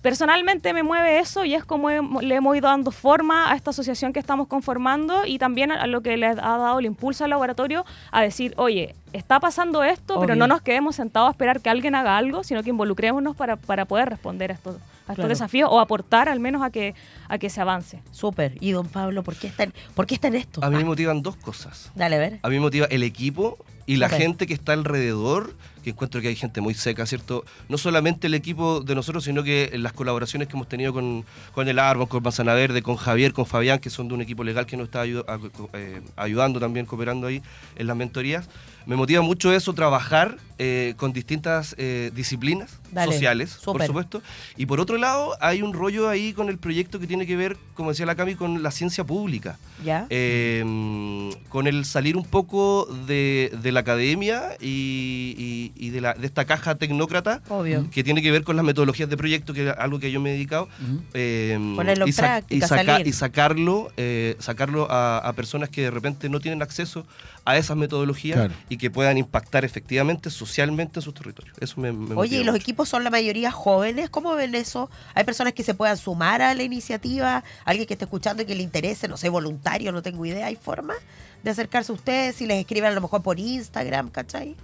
Personalmente me mueve eso y es como le hemos ido dando forma a esta asociación que estamos conformando y también a, a lo que le ha dado el impulso al laboratorio a decir, oye, está pasando esto, pero no nos quedemos sentados a esperar que alguien haga algo, sino que involucrémonos para, para poder responder a estos, a estos Claro. desafíos o aportar al menos a que, a que se avance. Súper. Y don Pablo, ¿por qué está en, ¿por qué está en esto? A mí me Ah, motivan dos cosas. dale, a ver. A mí me motiva el equipo y la gente que está alrededor, que encuentro que hay gente muy seca, ¿cierto? No solamente el equipo de nosotros, sino que las colaboraciones que hemos tenido con, con el Árbol, con Manzana Verde, con Javier, con Fabián, que son de un equipo legal que nos está ayu- a- co- eh, ayudando también, cooperando ahí en las mentorías. Me motiva mucho eso, trabajar eh, con distintas eh, disciplinas Dale, sociales, por supuesto. Y por otro lado, hay un rollo ahí con el proyecto que tiene que ver, como decía la Cami, con la ciencia pública. ¿Ya? Eh, con el salir un poco de, de la academia y, y- y de, la- de esta caja tecnócrata Obvio. que tiene que ver con las metodologías de proyecto, que es algo que yo me he dedicado. Ujú. eh, Ponerlo en y, sa- práctica, y saca- salir. y sacarlo, eh, sacarlo a, a personas que de repente no tienen acceso a esas metodologías Claro. y que puedan impactar efectivamente, socialmente en sus territorios. Eso me, me Oye, ¿y los mucho. equipos son la mayoría jóvenes? ¿Cómo ven eso? ¿Hay personas que se puedan sumar a la iniciativa? ¿Alguien que esté escuchando y que le interese? No sé, voluntario, no tengo idea. ¿Hay forma de acercarse a ustedes? Si les escriben a lo mejor por Instagram, ¿cachai?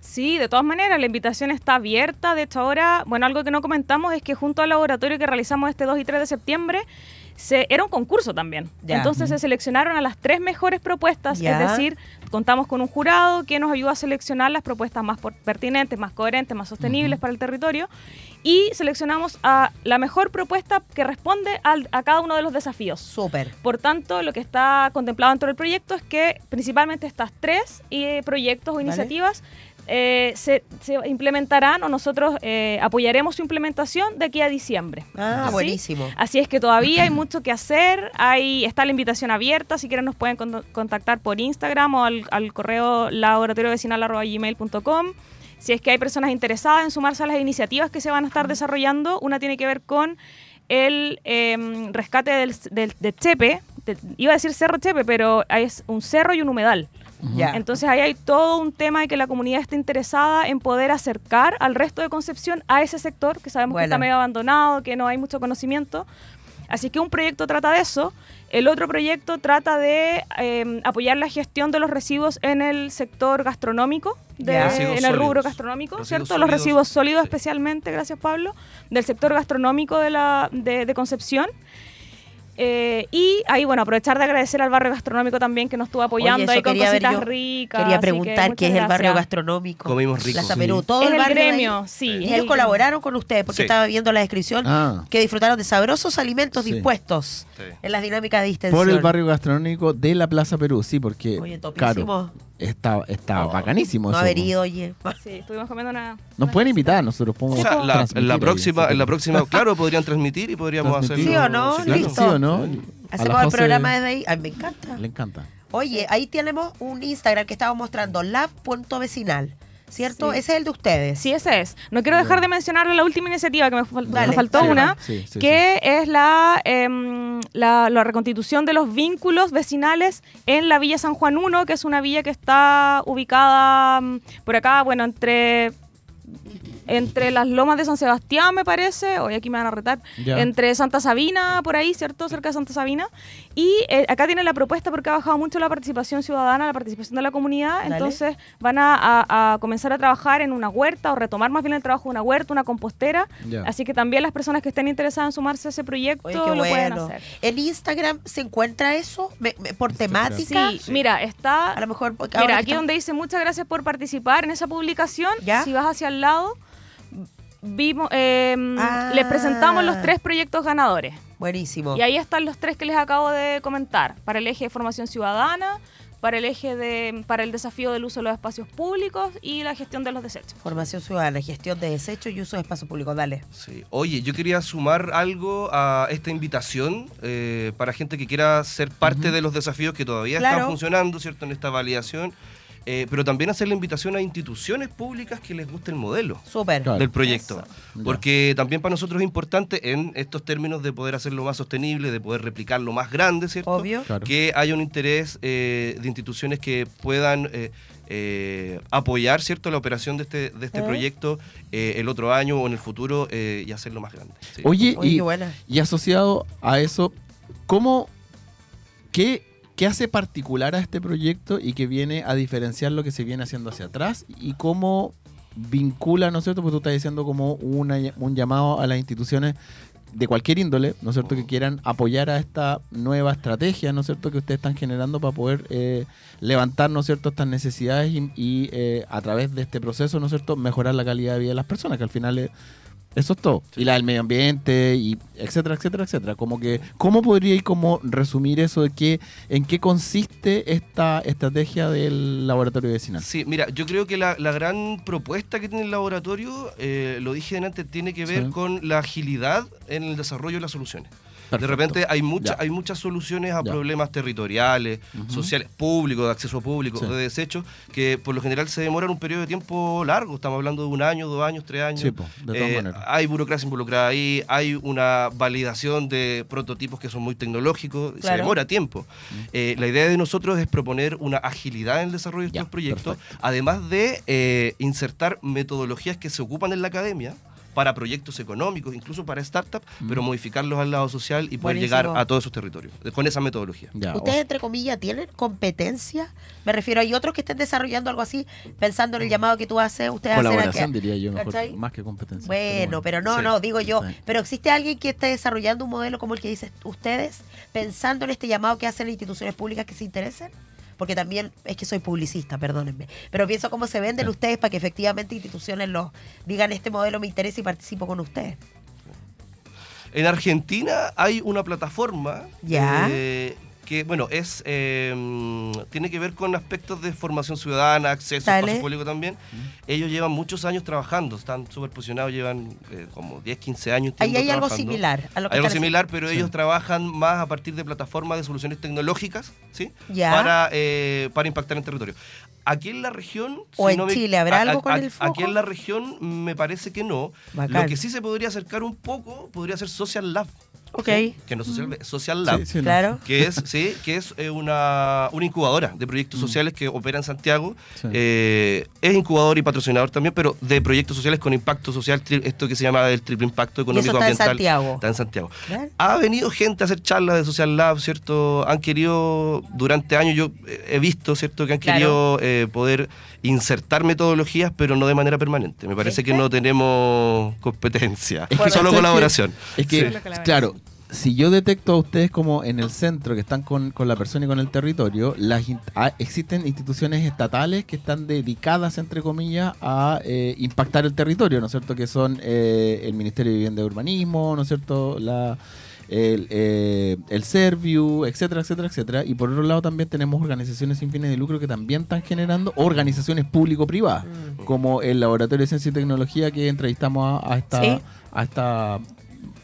Sí, de todas maneras, la invitación está abierta. De hecho, ahora, bueno, algo que no comentamos es que junto al laboratorio que realizamos este 2 y 3 de septiembre, se, era un concurso también. Ya. Entonces se seleccionaron a las tres mejores propuestas, Ya. es decir, contamos con un jurado que nos ayuda a seleccionar las propuestas más pertinentes, más coherentes, más sostenibles para el territorio y seleccionamos a la mejor propuesta que responde al- a cada uno de los desafíos. Súper. Por tanto, lo que está contemplado dentro del proyecto es que principalmente estas tres eh, proyectos o Vale. Eh, se, se implementarán o nosotros eh, apoyaremos su implementación de aquí a diciembre. Ah, ¿Sí? buenísimo. Así es que todavía hay mucho que hacer, hay, está la invitación abierta, si quieren nos pueden con- contactar por Instagram o al, al correo laboratoriovecinal.gmail.com. Si es que hay personas interesadas en sumarse a las iniciativas que se van a estar desarrollando, una tiene que ver con el em, rescate del, del- de Chepe, de- iba a decir Cerro Chepe, pero es un cerro y un humedal. Entonces ahí hay todo un tema de que la comunidad está interesada en poder acercar al resto de Concepción a ese sector, que sabemos que está medio abandonado, que no hay mucho conocimiento. Así que un proyecto trata de eso. El otro proyecto trata de eh, apoyar la gestión de los residuos en el sector gastronómico, de- en el rubro gastronómico, Residuos ¿cierto? Los residuos sólidos sí. especialmente, gracias Pablo, del sector gastronómico de, la, de, de Concepción. Eh, y ahí, bueno, aprovechar de agradecer al barrio gastronómico también que nos estuvo apoyando eso ahí con cositas yo. ricas. Quería que preguntar qué es el barrio gastronómico. Comimos rico. Plaza Sí. Perú, todo Es el el barrio gremio, sí. Ellos el- colaboraron con ustedes porque Sí. estaba viendo la descripción Ah. que disfrutaron de sabrosos alimentos Sí. dispuestos Sí. en las dinámicas de distensión. Por el barrio gastronómico de la Plaza Perú, sí, porque Oye, topísimo. claro, está, está Oh, bacanísimo No eso. haber ido, oye. Sí, estuvimos comiendo una... Nos una pueden invitar, nosotros O podemos sea, la, próxima, en la próxima, claro, podrían transmitir y podríamos Transmitir. hacerlo. ¿Sí o no? claro. Listo. Sí o no. A Hacemos el programa desde ahí. Ay, me encanta. Le encanta. Oye, ahí tenemos un Instagram que estaba mostrando, lab.vecinal, ¿cierto? Sí. Ese es el de ustedes. Sí, ese es. No quiero dejar de mencionar la última iniciativa que me, fal- Dale, me faltó una, Sí, que es la, em, la, la reconstitución de los vínculos vecinales en la Villa San Juan 1, que es una villa que está ubicada mm, por acá, bueno, entre entre las lomas de San Sebastián, me parece, hoy aquí me van a retar, Ya. entre Santa Sabina, por ahí, ¿cierto? Cerca de Santa Sabina. Y eh, acá tiene la propuesta porque ha bajado mucho la participación ciudadana, la participación de la comunidad. Dale. Entonces van a, a- a comenzar a trabajar en una huerta o retomar más bien el trabajo de una huerta, una compostera. Ya. Así que también las personas que estén interesadas en sumarse a ese proyecto Oye, lo pueden bueno. hacer. ¿En Instagram se encuentra eso? Me- me- ¿Por temática? Sí, mira, está A lo mejor... Mira, aquí está- donde dice muchas gracias por participar en esa publicación, ¿Ya? si vas hacia el lado, vimos, eh, Ah. les presentamos los tres proyectos ganadores. Buenísimo. Y ahí están los tres que les acabo de comentar. Para el eje de formación ciudadana, para el eje de, para el desafío del uso de los espacios públicos y la gestión de los desechos. Formación ciudadana, gestión de desechos y uso de espacio público. Dale. Sí. Oye, yo quería sumar algo a esta invitación eh, para gente que quiera ser parte de los desafíos que todavía Claro. están funcionando, ¿cierto? En esta validación. Eh, pero también hacer la invitación a instituciones públicas que les guste el modelo del proyecto. Porque también para nosotros es importante en estos términos de poder hacerlo más sostenible, de poder replicarlo más grande, ¿cierto? Obvio. Claro. que haya un interés eh, de instituciones que puedan eh, eh, apoyar cierto la operación de este, de este ¿Eh? proyecto eh, el otro año o en el futuro eh, y hacerlo más grande. sí. Oye, Oye, y, y asociado a eso, ¿cómo, qué, qué hace particular a este proyecto y que viene a diferenciar lo que se viene haciendo hacia atrás? ¿Y cómo vincula, ¿no es cierto? Porque tú estás diciendo como una, un llamado a las instituciones de cualquier índole, ¿no es cierto?, que quieran apoyar a esta nueva estrategia, ¿no es cierto?, que ustedes están generando para poder eh, levantar, ¿no es cierto?, estas necesidades y, y, eh, a través de este proceso, ¿no es cierto?, mejorar la calidad de vida de las personas, que al final es, eso es todo. Y la del medio ambiente, y etcétera, etcétera, etcétera. Como que, ¿cómo podríais como resumir eso de qué, en qué consiste esta estrategia del laboratorio vecinal? Sí, mira, yo creo que la, la gran propuesta que tiene el laboratorio, eh, lo dije antes, tiene que ver Sí. con la agilidad en el desarrollo de las soluciones. Perfecto. De repente hay, mucha, Ya. hay muchas soluciones a Ya. problemas territoriales, sociales, públicos, de acceso público, Sí. de desechos, que por lo general se demoran un periodo de tiempo largo. Estamos hablando de un año, dos años, tres años. Sí, po, de todas Eh, maneras. Hay burocracia involucrada ahí, hay una validación de prototipos que son muy tecnológicos, se demora tiempo. Eh, la idea de nosotros es proponer una agilidad en el desarrollo de Ya, estos proyectos, perfecto. además de eh, insertar metodologías que se ocupan en la academia para proyectos económicos, incluso para startups, pero modificarlos al lado social y poder Buenísimo. llegar a todos esos territorios con esa metodología. Ya, ¿Ustedes, entre comillas, tienen competencia? Me refiero, hay otros que estén desarrollando algo así, pensando en el llamado que tú haces, ustedes hacen colaboración, aquí. diría yo, mejor, más que competencia. Bueno, pero no, Sí. no, digo yo. Sí. Pero existe alguien que esté desarrollando un modelo como el que dicen ustedes, pensando en este llamado que hacen las instituciones públicas que se interesen. Porque también es que soy publicista, perdónenme. Pero pienso cómo se venden Sí. ustedes para que efectivamente instituciones los digan este modelo me interesa y participo con ustedes. En Argentina hay una plataforma Ya. eh, que, bueno, es eh, tiene que ver con aspectos de formación ciudadana, acceso Dale. espacio público también. Ellos llevan muchos años trabajando, están súper posicionados, llevan eh, como 10, 15 años. Ahí hay algo trabajando. similar a lo que Hay algo similar, pero Sí. ellos trabajan más a partir de plataformas de soluciones tecnológicas, ¿sí? Ya. Para, eh, para impactar en territorio. Aquí en la región... ¿O en Chile habrá algo con el Aquí en la región me parece que no. Bacán. Lo que sí se podría acercar un poco podría ser Social Lab. Ok. ¿sí? Que no Social, Social Lab. Sí, sí, no. Claro. Que es, sí, que es eh, una, una incubadora de proyectos sociales que opera en Santiago. Mm. Sí. Eh, es incubador y patrocinador también, pero de proyectos sociales con impacto social, tri- esto que se llama el triple impacto Y eso económico está en ambiental. Santiago. Está en Santiago. Claro. Ha venido gente a hacer charlas de Social Lab, ¿cierto? Han querido, durante años yo he visto, ¿cierto? Que han Claro. querido eh, poder insertar metodologías, pero no de manera permanente. Me parece que no tenemos competencia, Es que, solo colaboración. Es que, Sí. Claro, si yo detecto a ustedes como en el centro, que están con, con la persona y con el territorio, las in- ah, existen instituciones estatales que están dedicadas, entre comillas, a eh, impactar el territorio, ¿no es cierto? Que son eh, el Ministerio de Vivienda y Urbanismo, ¿no es cierto? La, el, eh, el Serviu, etcétera, etcétera, etcétera. Y por otro lado también tenemos organizaciones sin fines de lucro que también están generando organizaciones público-privadas, Mm. como el Laboratorio de Ciencia y Tecnología que entrevistamos a, a esta, Sí. a esta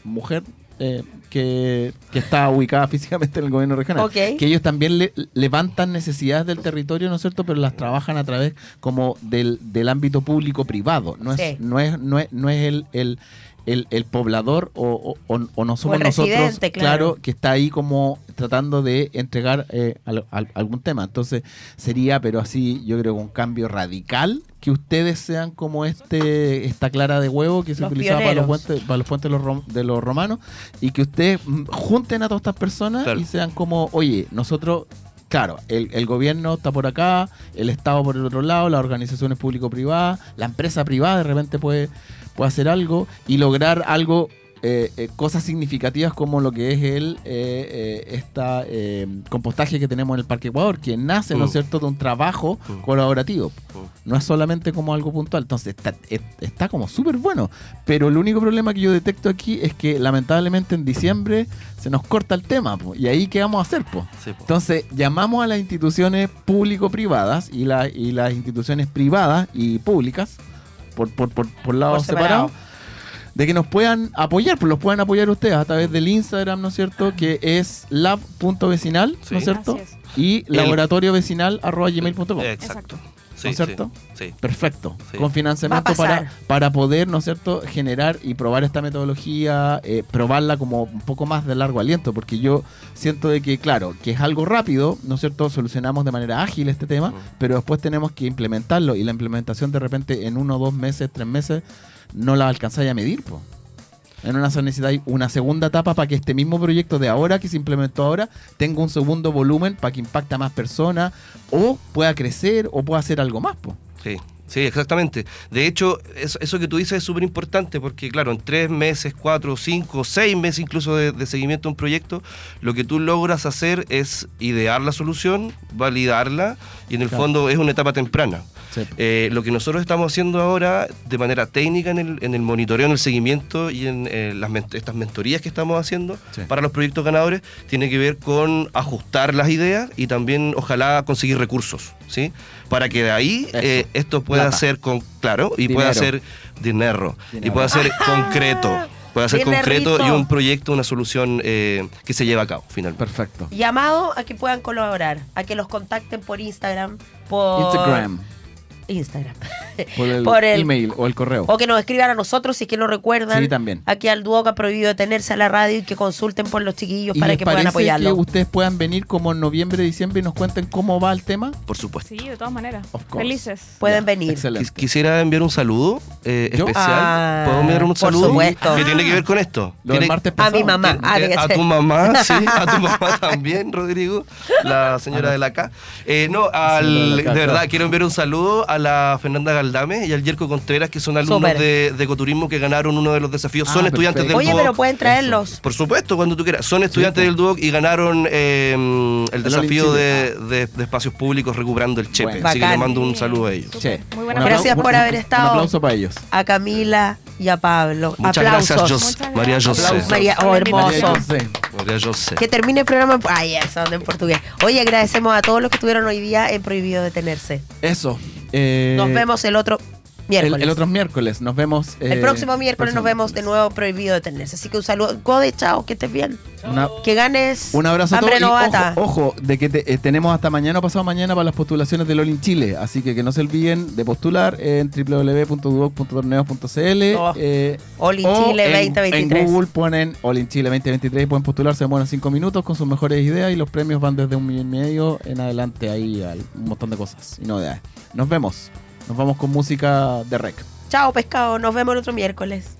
mujer eh, que, que está ubicada físicamente en el gobierno regional. Que ellos también le- levantan necesidades del territorio, ¿no es cierto? Pero las trabajan a través como del, del ámbito público-privado. No es, no es, no es, no es el, el, el- el poblador o, o- no somos nosotros, claro. que está ahí como tratando de entregar eh, al- al- algún tema. Entonces sería, pero así, yo creo, un cambio radical que ustedes sean como este esta clara de huevo que se Los utilizaba para los, puentes, para los puentes de los, rom- de los romanos y que ustedes mm, junten a todas estas personas Claro. y sean como, oye, nosotros... Claro, el, el gobierno está por acá, el Estado por el otro lado, las organizaciones público-privadas, la empresa privada de repente puede, puede hacer algo y lograr algo, eh, eh, cosas significativas como lo que es el eh, eh, esta eh, compostaje que tenemos en el Parque Ecuador, que nace, ¿no es Mm. cierto?, de un trabajo Mm. colaborativo. Mm. No es solamente como algo puntual. Entonces está, es- está como súper bueno. Pero el único problema que yo detecto aquí es que lamentablemente en diciembre se nos corta el tema. po, y ahí qué vamos a hacer, po? Sí, po. Entonces llamamos a las instituciones público-privadas y, la- y las instituciones privadas y públicas, por, por, por, por lados Por separado. separados, de que nos puedan apoyar, pues los puedan apoyar ustedes a través del Instagram, ¿no es cierto? Que es lab.vecinal, ¿no Sí. es cierto? Es. Y laboratoriovecinal.gmail.com. Exacto. Sí, ¿No es cierto? Sí. sí. Perfecto. Sí. Con financiamiento para, para poder, ¿no es cierto?, generar y probar esta metodología, eh, probarla como un poco más de largo aliento, porque yo siento de que, claro, que es algo rápido, ¿no es cierto?, solucionamos de manera ágil este tema, pero después tenemos que implementarlo y la implementación de repente en uno, dos meses, tres meses, no la alcanzáis a medir, pues. En una necesitáis una segunda etapa para que este mismo proyecto de ahora, que se implementó ahora, tenga un segundo volumen para que impacte a más personas o pueda crecer o pueda hacer algo más. Sí, sí, exactamente. De hecho, eso, eso que tú dices es súper importante porque, claro, en tres meses, cuatro, cinco, seis meses incluso de, de seguimiento de un proyecto, lo que tú logras hacer es idear la solución, validarla y en el Claro. fondo es una etapa temprana. Sí. Eh, lo que nosotros estamos haciendo ahora de manera técnica en el, en el monitoreo, en el seguimiento y en eh, las, estas mentorías que estamos haciendo Sí. para los proyectos ganadores tiene que ver con ajustar las ideas y también ojalá conseguir recursos, ¿sí? Para que de ahí eh, esto pueda Plata. ser con claro y pueda ser dinero, Dinero. y pueda ser concreto, pueda ser concreto y un proyecto, una solución eh, que se lleve a cabo finalmente. Perfecto. Llamado a que puedan colaborar, a que los contacten por Instagram, por Instagram. Instagram. Por el, Por el- email o el correo. O que nos escriban a nosotros si es que no recuerdan. Sí, también. Aquí al Duoc ha prohibido detenerse a la radio y que consulten por los chiquillos ¿Y para les que puedan apoyarlo. que ustedes puedan venir como en noviembre, diciembre y nos cuenten cómo va el tema? Por supuesto. Sí, de todas maneras. Felices. Pueden venir. Excelente. Quis- Quisiera enviar un saludo eh, especial. Ah, ¿Puedo enviar un por saludo? supuesto. Que tiene que ver con esto. Lo Tiene- martes A mi mamá. Ah, Eh, a tu mamá, sí, a tu mamá también, Rodrigo, la señora de la K. Eh, no, al, de la de K, verdad, quiero enviar un saludo a la Fernanda Galdame y al Yerko Contreras, que son alumnos de, de ecoturismo que ganaron uno de los desafíos. Ah, son estudiantes perfecto. del Oye, Duoc. pero pueden traerlos. Por supuesto, cuando tú quieras. Son estudiantes pues. del Duoc y ganaron eh, el desafío de, de- de espacios públicos recuperando el chepe. Bueno. Así que Bacán. le mando un saludo a ellos. Sí. Muy buena Un Gracias por un- haber estado. Un aplauso para ellos. A Camila y a Pablo. Muchas Aplausos. gracias, Muchas María. José. Aplausos, María. Oh, hermoso. María José. María José. Que termine el programa. en- Ay, eso, en portugués. Oye, agradecemos a todos los que estuvieron hoy día en Prohibido Detenerse. Eso. Eh, Nos vemos el otro el, miércoles. el otro miércoles. Nos vemos. El eh, próximo miércoles nos vemos de nuevo Prohibido Detenerse. Así que un saludo. Gode, chao, que estés bien. Una- Que ganes Un abrazo a todos. hambre y novata. ojo, ojo, de que te- eh, tenemos hasta mañana o pasado mañana para las postulaciones del All in Chile. Así que que no se olviden de postular en www.duoc.torneos.cl. Oh. eh, All in o Chile en- 2023. En Google ponen All in Chile 2023 y pueden postularse en buenos 5 minutos con sus mejores ideas y los premios van desde un millón y medio en adelante ahí a un montón de cosas y novedades. Nos vemos. Nos vamos con música de rec. Chao, pescado. Nos vemos el otro miércoles.